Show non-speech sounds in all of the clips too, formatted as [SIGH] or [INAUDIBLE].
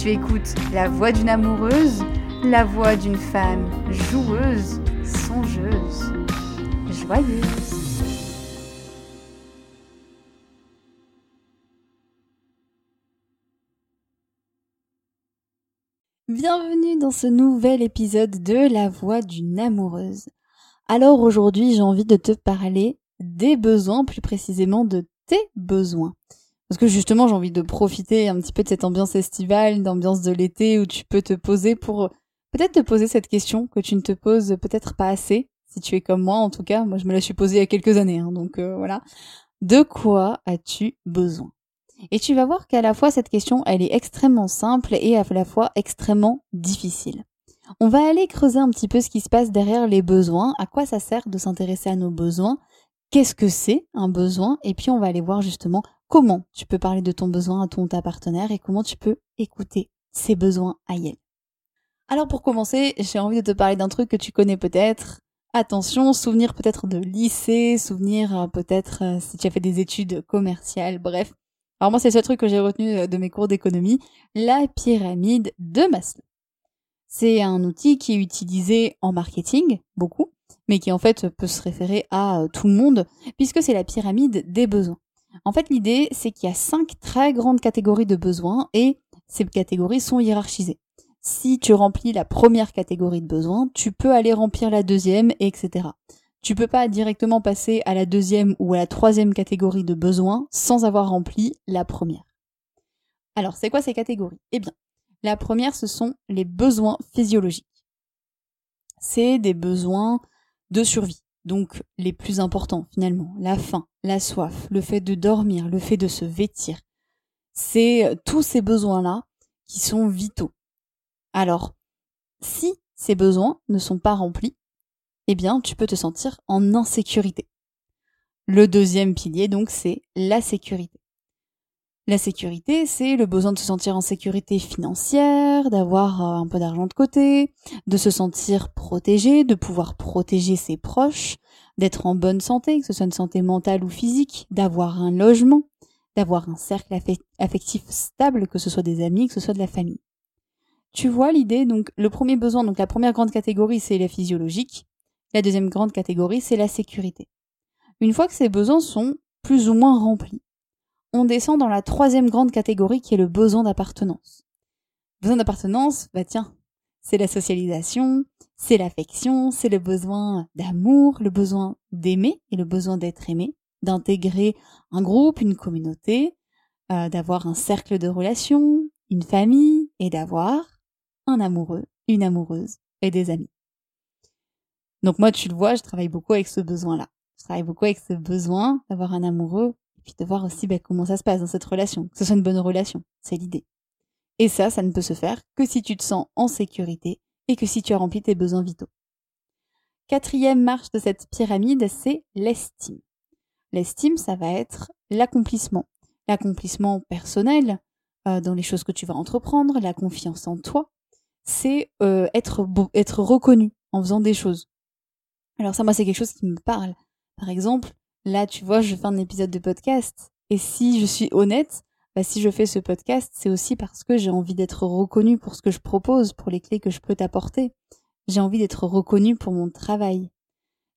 Tu écoutes la voix d'une amoureuse, la voix d'une femme joueuse, songeuse, joyeuse. Bienvenue dans ce nouvel épisode de La voix d'une amoureuse. Alors aujourd'hui j'ai envie de te parler des besoins, plus précisément de tes besoins. Parce que justement, j'ai envie de profiter un petit peu de cette ambiance estivale, d'ambiance de l'été où tu peux te poser pour peut-être te poser cette question que tu ne te poses peut-être pas assez, si tu es comme moi en tout cas. Moi, je me la suis posée il y a quelques années, hein, donc euh, voilà. De quoi as-tu besoin? Et tu vas voir qu'à la fois cette question, elle est extrêmement simple et à la fois extrêmement difficile. On va aller creuser un petit peu ce qui se passe derrière les besoins, à quoi ça sert de s'intéresser à nos besoins, qu'est-ce que c'est un besoin, et puis on va aller voir justement comment tu peux parler de ton besoin à ton ta partenaire et comment tu peux écouter ses besoins à elle. Alors pour commencer, j'ai envie de te parler d'un truc que tu connais peut-être. Attention, souvenir peut-être de lycée, souvenir euh, peut-être euh, si tu as fait des études commerciales, bref. Alors moi c'est ce truc que j'ai retenu euh, de mes cours d'économie, la pyramide de Maslow. C'est un outil qui est utilisé en marketing, beaucoup, mais qui en fait peut se référer à tout le monde, puisque c'est la pyramide des besoins. En fait, l'idée, c'est qu'il y a cinq très grandes catégories de besoins et ces catégories sont hiérarchisées. Si tu remplis la première catégorie de besoins, tu peux aller remplir la deuxième, etc. Tu peux pas directement passer à la deuxième ou à la troisième catégorie de besoins sans avoir rempli la première. Alors, c'est quoi ces catégories? Eh bien, la première, ce sont les besoins physiologiques. C'est des besoins de survie. Donc les plus importants finalement, la faim, la soif, le fait de dormir, le fait de se vêtir. C'est euh, tous ces besoins-là qui sont vitaux. Alors, si ces besoins ne sont pas remplis, eh bien tu peux te sentir en insécurité. Le deuxième pilier donc c'est la sécurité. La sécurité, c'est le besoin de se sentir en sécurité financière, d'avoir euh, un peu d'argent de côté, de se sentir protégé, de pouvoir protéger ses proches, d'être en bonne santé, que ce soit une santé mentale ou physique, d'avoir un logement, d'avoir un cercle affectif stable, que ce soit des amis, que ce soit de la famille. Tu vois l'idée, donc le premier besoin, donc la première grande catégorie, c'est la physiologique, la deuxième grande catégorie, c'est la sécurité. Une fois que ces besoins sont plus ou moins remplis, on descend dans la troisième grande catégorie qui est le besoin d'appartenance. Besoin d'appartenance, bah tiens, c'est la socialisation, c'est l'affection, c'est le besoin d'amour, le besoin d'aimer et le besoin d'être aimé, d'intégrer un groupe, une communauté, euh, d'avoir un cercle de relations, une famille et d'avoir un amoureux, une amoureuse et des amis. Donc moi, tu le vois, je travaille beaucoup avec ce besoin-là. Je travaille beaucoup avec ce besoin d'avoir un amoureux et puis de voir aussi bah, comment ça se passe dans cette relation, que ce soit une bonne relation, c'est l'idée. Et ça, ça ne peut se faire que si tu te sens en sécurité et que si tu as rempli tes besoins vitaux. Quatrième marche de cette pyramide, c'est l'estime. L'estime, ça va être l'accomplissement. L'accomplissement personnel euh, dans les choses que tu vas entreprendre, la confiance en toi, c'est euh, être, être reconnu en faisant des choses. Alors ça, moi, c'est quelque chose qui me parle. Par exemple, là, tu vois, je fais un épisode de podcast, et si je suis honnête, bah, si je fais ce podcast, c'est aussi parce que j'ai envie d'être reconnu pour ce que je propose, pour les clés que je peux t'apporter. J'ai envie d'être reconnu pour mon travail.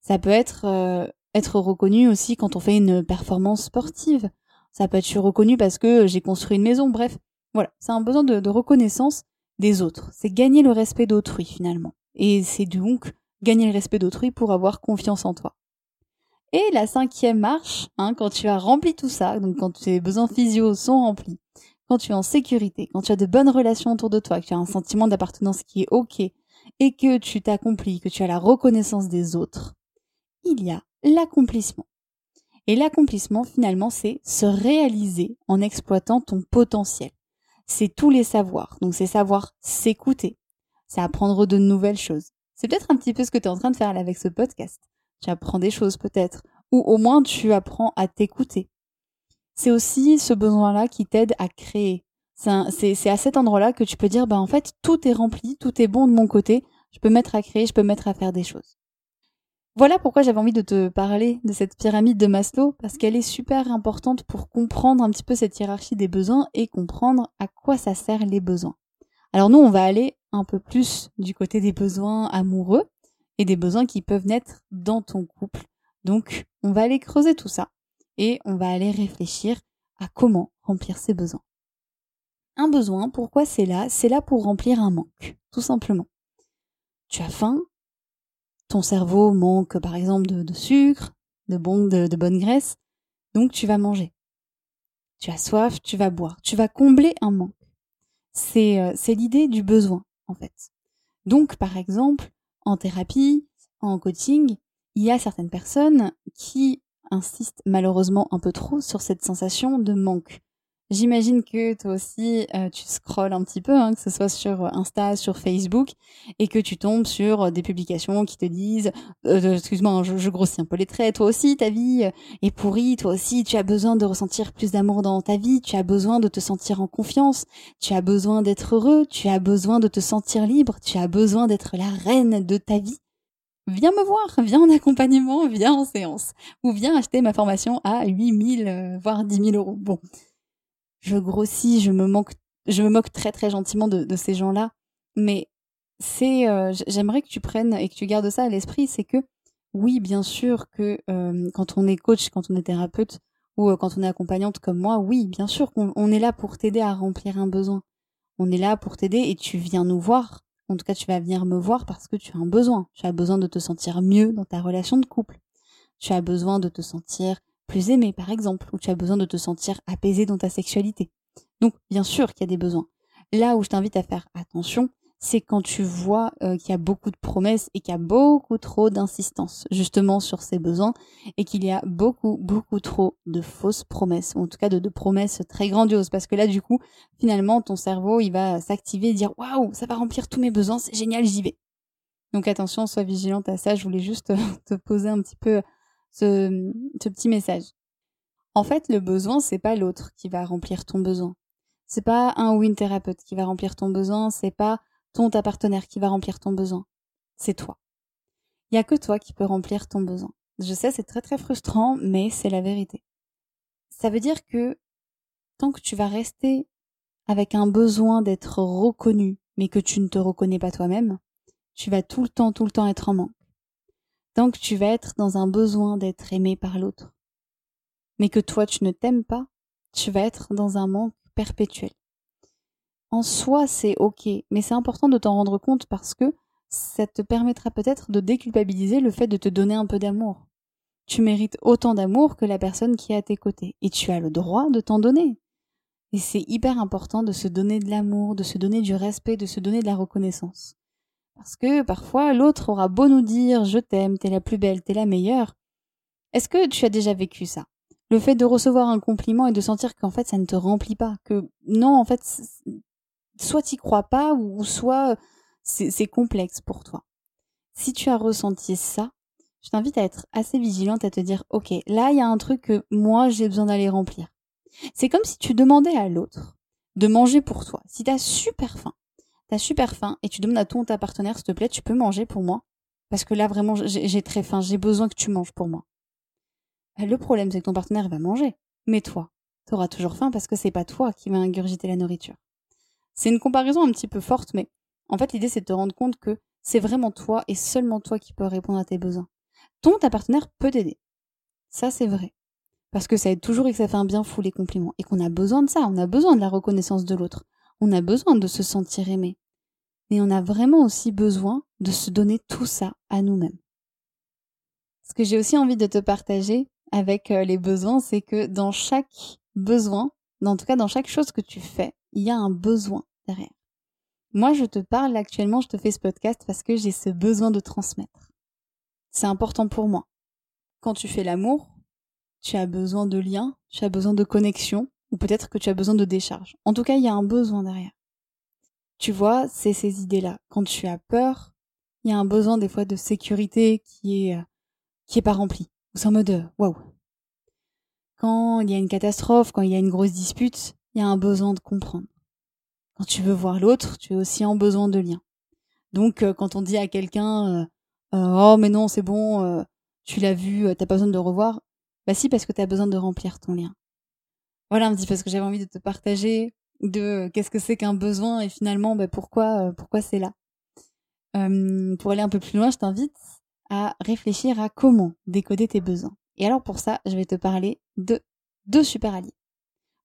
Ça peut être euh, être reconnu aussi quand on fait une performance sportive. Ça peut être reconnu parce que j'ai construit une maison. Bref, voilà, c'est un besoin de reconnaissance des autres. C'est gagner le respect d'autrui finalement. Et c'est donc gagner le respect d'autrui pour avoir confiance en toi. Et la cinquième marche, hein, quand tu as rempli tout ça, donc quand tes besoins physio sont remplis, quand tu es en sécurité, quand tu as de bonnes relations autour de toi, que tu as un sentiment d'appartenance qui est ok, et que tu t'accomplis, que tu as la reconnaissance des autres, il y a l'accomplissement. Et l'accomplissement, finalement, c'est se réaliser en exploitant ton potentiel. C'est tous les savoirs. Donc, c'est savoir s'écouter. C'est apprendre de nouvelles choses. C'est peut-être un petit peu ce que tu es en train de faire avec ce podcast. Tu apprends des choses peut-être. Ou au moins tu apprends à t'écouter. C'est aussi ce besoin-là qui t'aide à créer. C'est à cet endroit-là que tu peux dire, bah en fait, tout est rempli, tout est bon de mon côté. Je peux mettre à créer, je peux mettre à faire des choses. Voilà pourquoi j'avais envie de te parler de cette pyramide de Maslow, parce qu'elle est super importante pour comprendre un petit peu cette hiérarchie des besoins et comprendre à quoi ça sert les besoins. Alors nous, on va aller un peu plus du côté des besoins amoureux et des besoins qui peuvent naître dans ton couple. Donc, on va aller creuser tout ça et on va aller réfléchir à comment remplir ces besoins. Un besoin, pourquoi c'est là? C'est là pour remplir un manque, tout simplement. Tu as faim, ton cerveau manque par exemple de, sucre, de, de, de bonne graisse, donc tu vas manger. Tu as soif, tu vas boire, tu vas combler un manque. C'est euh, c'est l'idée du besoin en fait. Donc par exemple, en thérapie, en coaching, il y a certaines personnes qui insistent malheureusement un peu trop sur cette sensation de manque. J'imagine que toi aussi, euh, tu scrolles un petit peu, hein, que ce soit sur Insta, sur Facebook, et que tu tombes sur des publications qui te disent, euh, euh, excuse-moi, je, je, grossis un peu les traits, toi aussi, ta vie est pourrie, toi aussi, tu as besoin de ressentir plus d'amour dans ta vie, tu as besoin de te sentir en confiance, tu as besoin d'être heureux, tu as besoin de te sentir libre, tu as besoin d'être la reine de ta vie. Viens me voir, viens en accompagnement, viens en séance, ou viens acheter ma formation à 8000, voire 10 000 euros. Bon je grossis, je me moque, je me moque très très gentiment de, ces gens-là. Mais c'est, euh, j'aimerais que tu prennes et que tu gardes ça à l'esprit, c'est que oui, bien sûr que euh, quand on est coach, quand on est thérapeute ou euh, quand on est accompagnante comme moi, oui, bien sûr qu'on est là pour t'aider à remplir un besoin. On est là pour t'aider et tu viens nous voir. En tout cas, tu vas venir me voir parce que tu as un besoin. Tu as besoin de te sentir mieux dans ta relation de couple. Tu as besoin de te sentir plus aimé, par exemple, ou tu as besoin de te sentir apaisé dans ta sexualité. Donc, bien sûr qu'il y a des besoins. Là où je t'invite à faire attention, c'est quand tu vois euh, qu'il y a beaucoup de promesses et qu'il y a beaucoup trop d'insistance justement sur ces besoins et qu'il y a beaucoup, beaucoup trop de fausses promesses, ou en tout cas de, de promesses très grandioses, parce que là, du coup, finalement, ton cerveau, il va s'activer et dire, waouh, ça va remplir tous mes besoins, c'est génial, j'y vais. Donc attention, sois vigilante à ça, je voulais juste [LAUGHS] te poser un petit peu ce, petit message. En fait, le besoin, c'est pas l'autre qui va remplir ton besoin. C'est pas un ou une thérapeute qui va remplir ton besoin, c'est pas ton ta partenaire qui va remplir ton besoin. C'est toi. Il y a que toi qui peux remplir ton besoin. Je sais, c'est très très frustrant, mais c'est la vérité. Ça veut dire que tant que tu vas rester avec un besoin d'être reconnu, mais que tu ne te reconnais pas toi-même, tu vas tout le temps, tout le temps être en manque tant que tu vas être dans un besoin d'être aimé par l'autre. Mais que toi tu ne t'aimes pas, tu vas être dans un manque perpétuel. En soi, c'est ok, mais c'est important de t'en rendre compte parce que ça te permettra peut-être de déculpabiliser le fait de te donner un peu d'amour. Tu mérites autant d'amour que la personne qui est à tes côtés, et tu as le droit de t'en donner. Et c'est hyper important de se donner de l'amour, de se donner du respect, de se donner de la reconnaissance. Parce que parfois, l'autre aura beau nous dire je t'aime, t'es la plus belle, t'es la meilleure. Est-ce que tu as déjà vécu ça? Le fait de recevoir un compliment et de sentir qu'en fait ça ne te remplit pas, que non, en fait, soit t'y crois pas ou soit c'est complexe pour toi. Si tu as ressenti ça, je t'invite à être assez vigilante à te dire, ok, là il y a un truc que moi j'ai besoin d'aller remplir. C'est comme si tu demandais à l'autre de manger pour toi. Si t'as super faim, t'as super faim et tu demandes à ton ta partenaire, s'il te plaît, tu peux manger pour moi? Parce que là vraiment j'ai très faim, j'ai besoin que tu manges pour moi. Bah, le problème c'est que ton partenaire va manger, mais toi, t'auras toujours faim parce que c'est pas toi qui va ingurgiter la nourriture. C'est une comparaison un petit peu forte, mais en fait l'idée c'est de te rendre compte que c'est vraiment toi et seulement toi qui peux répondre à tes besoins. Ton ta partenaire peut t'aider. Ça c'est vrai. Parce que ça aide toujours et que ça fait un bien fou les compliments. Et qu'on a besoin de ça, on a besoin de la reconnaissance de l'autre. On a besoin de se sentir aimé. Mais on a vraiment aussi besoin de se donner tout ça à nous-mêmes. Ce que j'ai aussi envie de te partager avec euh, les besoins, c'est que dans chaque besoin, en tout cas dans chaque chose que tu fais, il y a un besoin derrière. Moi, je te parle actuellement, je te fais ce podcast parce que j'ai ce besoin de transmettre. C'est important pour moi. Quand tu fais l'amour, tu as besoin de lien, tu as besoin de connexion, ou peut-être que tu as besoin de décharge. En tout cas, il y a un besoin derrière. Tu vois, c'est ces idées-là. Quand tu as peur, il y a un besoin des fois de sécurité qui est euh, qui est pas rempli. C'est en mode euh, waouh. Quand il y a une catastrophe, quand il y a une grosse dispute, il y a un besoin de comprendre. Quand tu veux voir l'autre, tu es aussi en besoin de lien. Donc euh, quand on dit à quelqu'un oh mais non c'est bon, tu l'as vu, t'as pas besoin de le revoir, bah si, parce que tu as besoin de remplir ton lien. Voilà un petit peu ce que j'avais envie de te partager, de euh, qu'est-ce que c'est qu'un besoin et finalement bah, pourquoi, euh, pourquoi c'est là. pour aller un peu plus loin, je t'invite à réfléchir à comment décoder tes besoins. Et alors pour ça, je vais te parler de deux super alliés.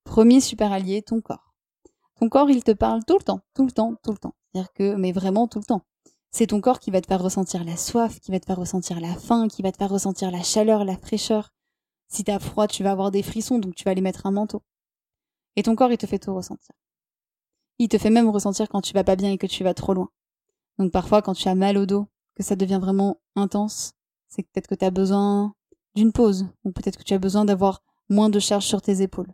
Premier super allié, ton corps. Ton corps, il te parle tout le temps, tout le temps, tout le temps. C'est-à-dire que, mais vraiment tout le temps. C'est ton corps qui va te faire ressentir la soif, qui va te faire ressentir la faim, qui va te faire ressentir la chaleur, la fraîcheur, si t'as froid, tu vas avoir des frissons, donc tu vas aller mettre un manteau. Et ton corps, il te fait tout ressentir. Il te fait même ressentir quand tu vas pas bien et que tu vas trop loin. Donc parfois, quand tu as mal au dos, que ça devient vraiment intense, c'est peut-être que tu as besoin d'une pause, ou peut-être que tu as besoin d'avoir moins de charge sur tes épaules.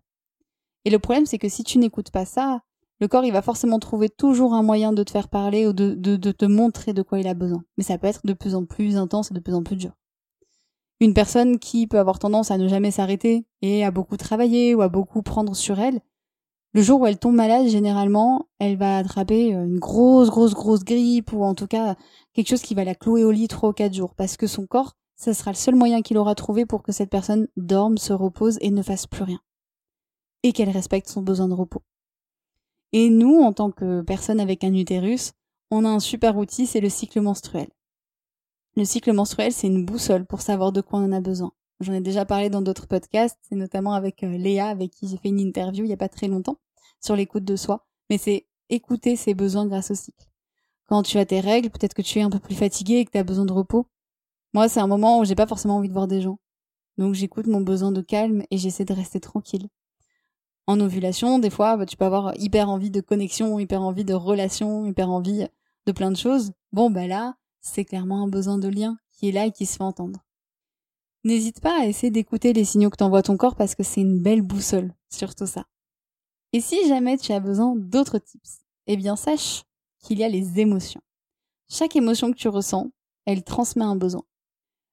Et le problème, c'est que si tu n'écoutes pas ça, le corps, il va forcément trouver toujours un moyen de te faire parler ou de, de, de te montrer de quoi il a besoin. Mais ça peut être de plus en plus intense et de plus en plus dur une personne qui peut avoir tendance à ne jamais s'arrêter et à beaucoup travailler ou à beaucoup prendre sur elle, le jour où elle tombe malade, généralement, elle va attraper euh, une grosse, grosse, grosse grippe ou en tout cas quelque chose qui va la clouer au lit trois ou quatre jours parce que son corps, ce sera le seul moyen qu'il aura trouvé pour que cette personne dorme, se repose et ne fasse plus rien. Et qu'elle respecte son besoin de repos. Et nous, en tant que personne avec un utérus, on a un super outil, c'est le cycle menstruel. Le cycle menstruel, c'est une boussole pour savoir de quoi on en a besoin. J'en ai déjà parlé dans d'autres podcasts, c'est notamment avec euh, Léa, avec qui j'ai fait une interview il n'y a pas très longtemps, sur l'écoute de soi. Mais c'est écouter ses besoins grâce au cycle. Quand tu as tes règles, peut-être que tu es un peu plus fatigué et que tu as besoin de repos. Moi, c'est un moment où j'ai pas forcément envie de voir des gens. Donc j'écoute mon besoin de calme et j'essaie de rester tranquille. En ovulation, des fois, bah, tu peux avoir hyper envie de connexion, hyper envie de relation, hyper envie de plein de choses. Bon, bah là, c'est clairement un besoin de lien qui est là et qui se fait entendre. N'hésite pas à essayer d'écouter les signaux que t'envoie ton corps parce que c'est une belle boussole, surtout ça. Et si jamais tu as besoin d'autres tips, eh bien sache qu'il y a les émotions. Chaque émotion que tu ressens, elle transmet un besoin.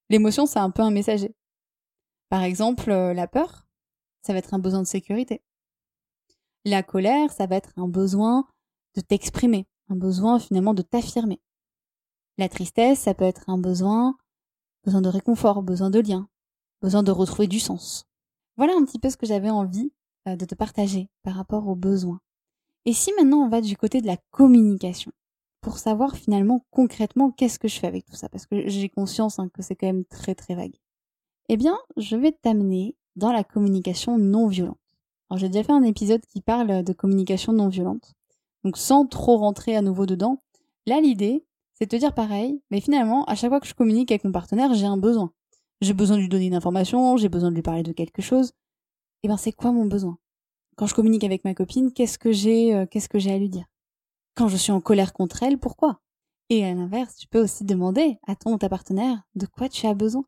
L'émotion, c'est un peu un messager. Par exemple, euh, la peur, ça va être un besoin de sécurité. La colère, ça va être un besoin de t'exprimer, un besoin finalement de t'affirmer. La tristesse, ça peut être un besoin, besoin de réconfort, besoin de lien, besoin de retrouver du sens. Voilà un petit peu ce que j'avais envie euh, de te partager par rapport aux besoins. Et si maintenant on va du côté de la communication, pour savoir finalement concrètement qu'est-ce que je fais avec tout ça, parce que j'ai conscience hein, que c'est quand même très très vague. Eh bien, je vais t'amener dans la communication non violente. Alors j'ai déjà fait un épisode qui parle de communication non violente. Donc sans trop rentrer à nouveau dedans, là l'idée, c'est de te dire pareil, mais finalement, à chaque fois que je communique avec mon partenaire, j'ai un besoin. J'ai besoin de lui donner une information, j'ai besoin de lui parler de quelque chose. Et eh ben, c'est quoi mon besoin? Quand je communique avec ma copine, qu'est-ce que j'ai, euh, qu'est-ce que j'ai à lui dire? Quand je suis en colère contre elle, pourquoi? Et à l'inverse, tu peux aussi demander à ton ta partenaire de quoi tu as besoin?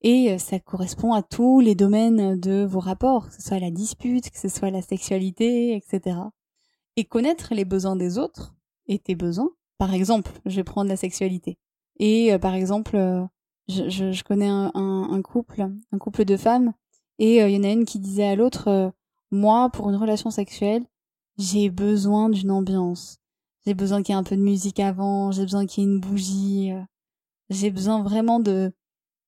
Et euh, ça correspond à tous les domaines de vos rapports, que ce soit la dispute, que ce soit la sexualité, etc. Et connaître les besoins des autres et tes besoins. Par exemple, je vais prendre la sexualité. Et euh, par exemple, euh, je, je, connais un, un, couple, un couple de femmes, et il y en a une qui disait à l'autre, moi, pour une relation sexuelle, j'ai besoin d'une ambiance. J'ai besoin qu'il y ait un peu de musique avant, j'ai besoin qu'il y ait une bougie, j'ai besoin vraiment de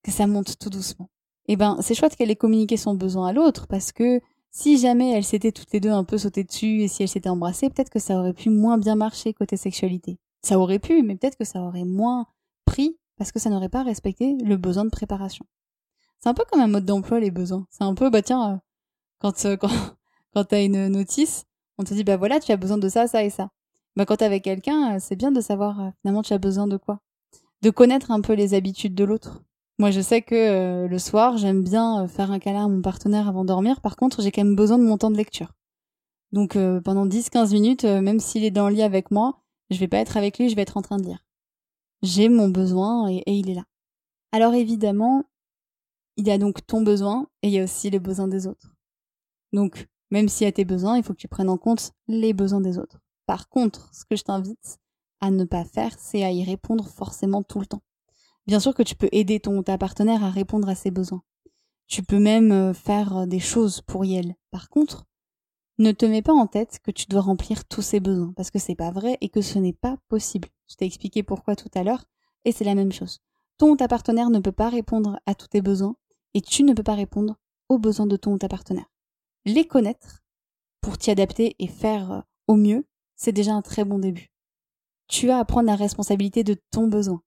que ça monte tout doucement. Eh ben, c'est chouette qu'elle ait communiqué son besoin à l'autre parce que si jamais elles s'étaient toutes les deux un peu sautées dessus et si elles s'étaient embrassées, peut-être que ça aurait pu moins bien marcher côté sexualité. Ça aurait pu, mais peut-être que ça aurait moins pris parce que ça n'aurait pas respecté le besoin de préparation. C'est un peu comme un mode d'emploi les besoins. C'est un peu bah tiens euh, quand euh, quand [LAUGHS] quand t'as une notice, on te dit bah voilà tu as besoin de ça ça et ça. Bah quand t'es avec quelqu'un, euh, c'est bien de savoir finalement tu as besoin de quoi, de connaître un peu les habitudes de l'autre. Moi, je sais que le soir, j'aime bien faire un câlin à mon partenaire avant de dormir. Par contre, j'ai quand même besoin de mon temps de lecture. Donc, pendant 10-15 minutes, même s'il est dans le lit avec moi, je vais pas être avec lui, je vais être en train de lire. J'ai mon besoin et, il est là. Alors évidemment, il y a donc ton besoin et il y a aussi les besoins des autres. Donc, même s'il y a tes besoins, il faut que tu prennes en compte les besoins des autres. Par contre, ce que je t'invite à ne pas faire, c'est à y répondre forcément tout le temps. Bien sûr que tu peux aider ton ta partenaire à répondre à ses besoins. Tu peux même euh, faire euh, des choses pour elle. Par contre, ne te mets pas en tête que tu dois remplir tous ses besoins parce que c'est pas vrai et que ce n'est pas possible. Je t'ai expliqué pourquoi tout à l'heure et c'est la même chose. Ton ou ta partenaire ne peut pas répondre à tous tes besoins et tu ne peux pas répondre aux besoins de ton ou ta partenaire. Les connaître pour t'y adapter et faire euh, au mieux, c'est déjà un très bon début. Tu as à prendre la responsabilité de ton besoin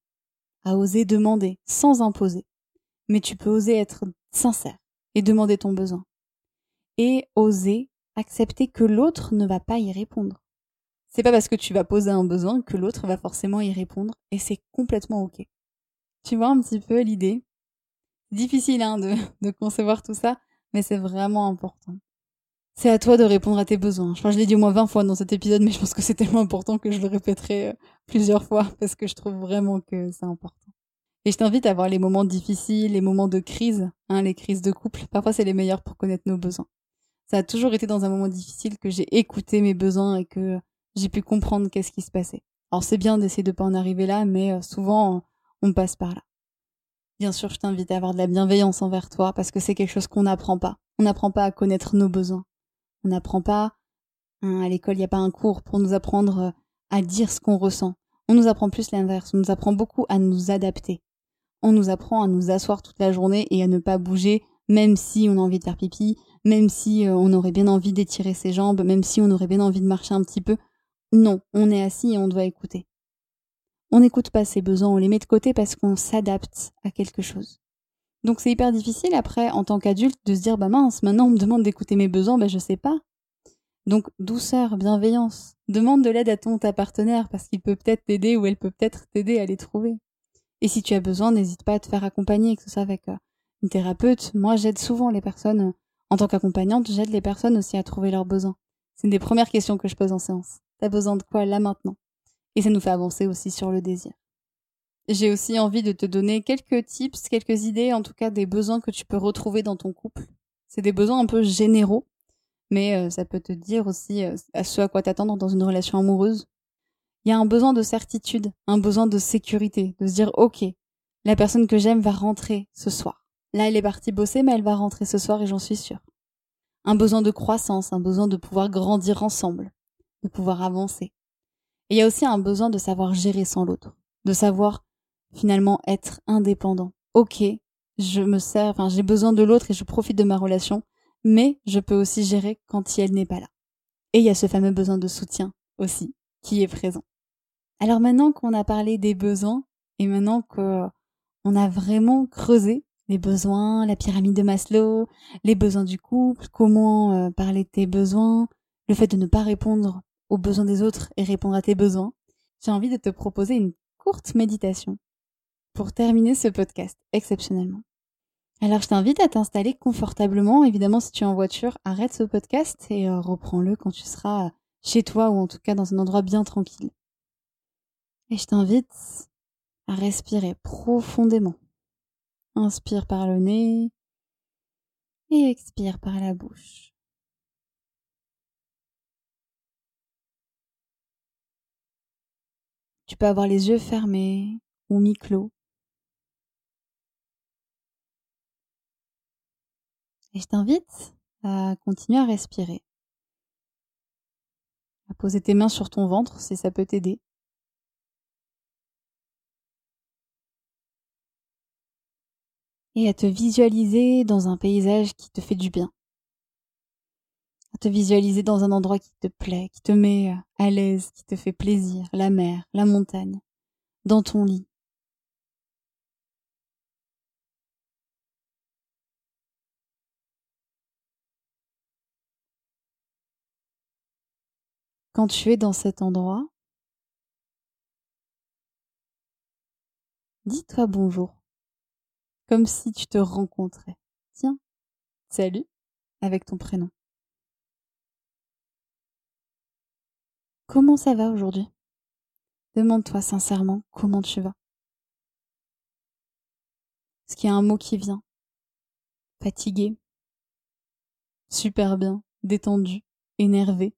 à oser demander sans imposer. Mais tu peux oser être sincère et demander ton besoin. Et oser accepter que l'autre ne va pas y répondre. C'est pas parce que tu vas poser un besoin que l'autre va forcément y répondre et c'est complètement ok. Tu vois un petit peu l'idée? Difficile hein, de, de concevoir tout ça, mais c'est vraiment important. C'est à toi de répondre à tes besoins. Que je l'ai dit au moins 20 fois dans cet épisode, mais je pense que c'est tellement important que je le répéterai euh, plusieurs fois [LAUGHS] parce que je trouve vraiment que c'est important. Et je t'invite à voir les moments difficiles, les moments de crise, hein, les crises de couple. Parfois, c'est les meilleurs pour connaître nos besoins. Ça a toujours été dans un moment difficile que j'ai écouté mes besoins et que j'ai pu comprendre qu'est-ce qui se passait. Alors, c'est bien d'essayer de pas en arriver là, mais euh, souvent, on passe par là. Bien sûr, je t'invite à avoir de la bienveillance envers toi parce que c'est quelque chose qu'on n'apprend pas. On n'apprend pas à connaître nos besoins. On n'apprend pas, hein, à l'école, il n'y a pas un cours pour nous apprendre euh, à dire ce qu'on ressent. On nous apprend plus l'inverse. On nous apprend beaucoup à nous adapter. On nous apprend à nous asseoir toute la journée et à ne pas bouger, même si on a envie de faire pipi, même si euh, on aurait bien envie d'étirer ses jambes, même si on aurait bien envie de marcher un petit peu. Non, on est assis et on doit écouter. On n'écoute pas ses besoins, on les met de côté parce qu'on s'adapte à quelque chose. Donc c'est hyper difficile après, en tant qu'adulte, de se dire bah mince, maintenant on me demande d'écouter mes besoins, bah je sais pas. Donc douceur, bienveillance. Demande de l'aide à ton ta partenaire parce qu'il peut peut-être t'aider ou elle peut peut-être t'aider à les trouver. Et si tu as besoin, n'hésite pas à te faire accompagner, que ce soit avec euh, une thérapeute. Moi, j'aide souvent les personnes, en tant qu'accompagnante, j'aide les personnes aussi à trouver leurs besoins. C'est une des premières questions que je pose en séance. T'as besoin de quoi là maintenant? Et ça nous fait avancer aussi sur le désir. J'ai aussi envie de te donner quelques tips, quelques idées, en tout cas des besoins que tu peux retrouver dans ton couple. C'est des besoins un peu généraux, mais euh, ça peut te dire aussi euh, à ce à quoi t'attendre dans une relation amoureuse. Il y a un besoin de certitude, un besoin de sécurité, de se dire ok, la personne que j'aime va rentrer ce soir. Là, elle est partie bosser, mais elle va rentrer ce soir et j'en suis sûre. Un besoin de croissance, un besoin de pouvoir grandir ensemble, de pouvoir avancer. Et il y a aussi un besoin de savoir gérer sans l'autre, de savoir finalement être indépendant. Ok, je me sers, enfin j'ai besoin de l'autre et je profite de ma relation, mais je peux aussi gérer quand elle n'est pas là. Et il y a ce fameux besoin de soutien aussi qui est présent. Alors maintenant qu'on a parlé des besoins et maintenant qu'on a vraiment creusé les besoins, la pyramide de Maslow, les besoins du couple, comment euh, parler de tes besoins, le fait de ne pas répondre aux besoins des autres et répondre à tes besoins, j'ai envie de te proposer une courte méditation pour terminer ce podcast exceptionnellement. Alors je t'invite à t'installer confortablement. Évidemment, si tu es en voiture, arrête ce podcast et euh, reprends-le quand tu seras chez toi ou en tout cas dans un endroit bien tranquille. Et je t'invite à respirer profondément. Inspire par le nez et expire par la bouche. Tu peux avoir les yeux fermés ou mi-clos. Et je t'invite à continuer à respirer. À poser tes mains sur ton ventre si ça peut t'aider. Et à te visualiser dans un paysage qui te fait du bien. À te visualiser dans un endroit qui te plaît, qui te met à l'aise, qui te fait plaisir, la mer, la montagne, dans ton lit. Quand tu es dans cet endroit, dis-toi bonjour, comme si tu te rencontrais. Tiens, salut, avec ton prénom. Comment ça va aujourd'hui? Demande-toi sincèrement comment tu vas. Est-ce qu'il y a un mot qui vient Fatigué Super bien, détendu, énervé,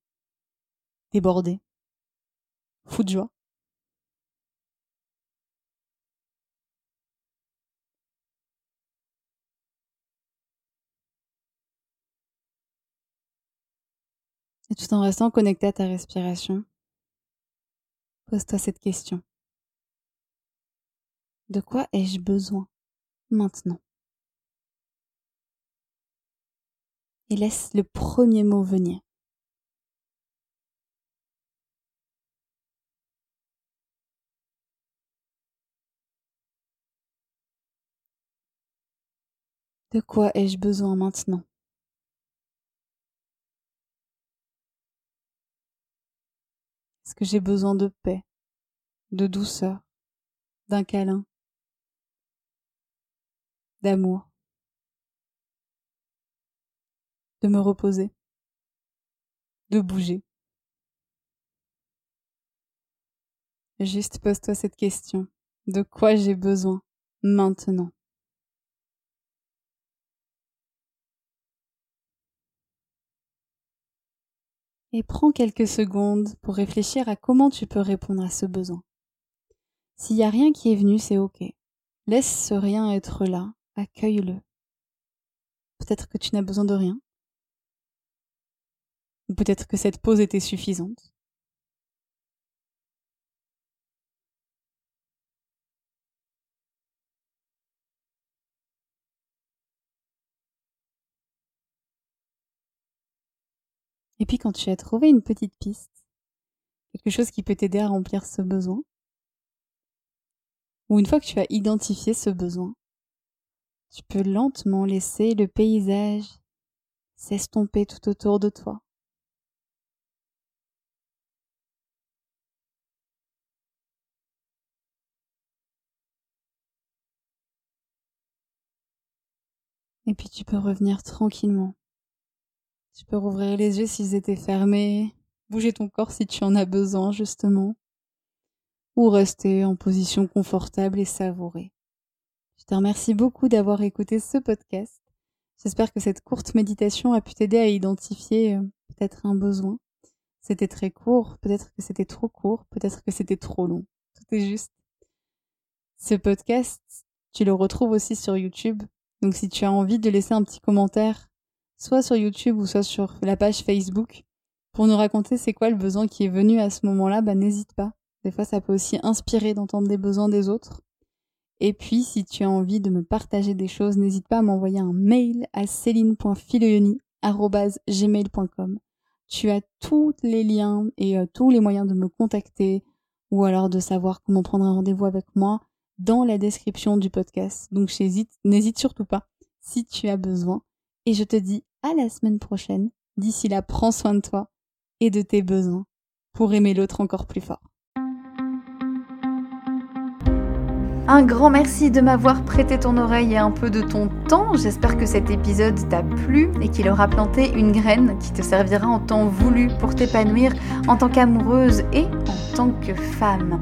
débordé, fou de joie. Et tout en restant connecté à ta respiration, pose-toi cette question. De quoi ai-je besoin maintenant? Et laisse le premier mot venir. De quoi ai-je besoin maintenant? Que j'ai besoin de paix, de douceur, d'un câlin, d'amour, de me reposer, de bouger Juste pose-toi cette question. De quoi j'ai besoin maintenant? Et prends quelques secondes pour réfléchir à comment tu peux répondre à ce besoin. S'il n'y a rien qui est venu, c'est ok. Laisse ce rien être là, accueille-le. Peut-être que tu n'as besoin de rien. Ou peut-être que cette pause était suffisante. Et puis quand tu as trouvé une petite piste, quelque chose qui peut t'aider à remplir ce besoin, ou une fois que tu as identifié ce besoin, tu peux lentement laisser le paysage s'estomper tout autour de toi. Et puis tu peux revenir tranquillement tu peux rouvrir les yeux s'ils étaient fermés, bouger ton corps si tu en as besoin, justement, ou rester en position confortable et savourer. Je te remercie beaucoup d'avoir écouté ce podcast. J'espère que cette courte méditation a pu t'aider à identifier euh, peut-être un besoin. C'était très court, peut-être que c'était trop court, peut-être que c'était trop long. Tout est juste. Ce podcast, tu le retrouves aussi sur YouTube. Donc si tu as envie de laisser un petit commentaire soit sur YouTube ou soit sur la page Facebook, pour nous raconter c'est quoi le besoin qui est venu à ce moment-là, bah n'hésite pas. Des fois, ça peut aussi inspirer d'entendre des besoins des autres. Et puis, si tu as envie de me partager des choses, n'hésite pas à m'envoyer un mail à céline.filoyoni.gmail.com. Tu as tous les liens et euh, tous les moyens de me contacter ou alors de savoir comment prendre un rendez-vous avec moi dans la description du podcast. Donc, n'hésite surtout pas si tu as besoin. Et je te dis à la semaine prochaine. D'ici là, prends soin de toi et de tes besoins pour aimer l'autre encore plus fort. Un grand merci de m'avoir prêté ton oreille et un peu de ton temps. J'espère que cet épisode t'a plu et qu'il aura planté une graine qui te servira en temps voulu pour t'épanouir en tant qu'amoureuse et en tant que femme.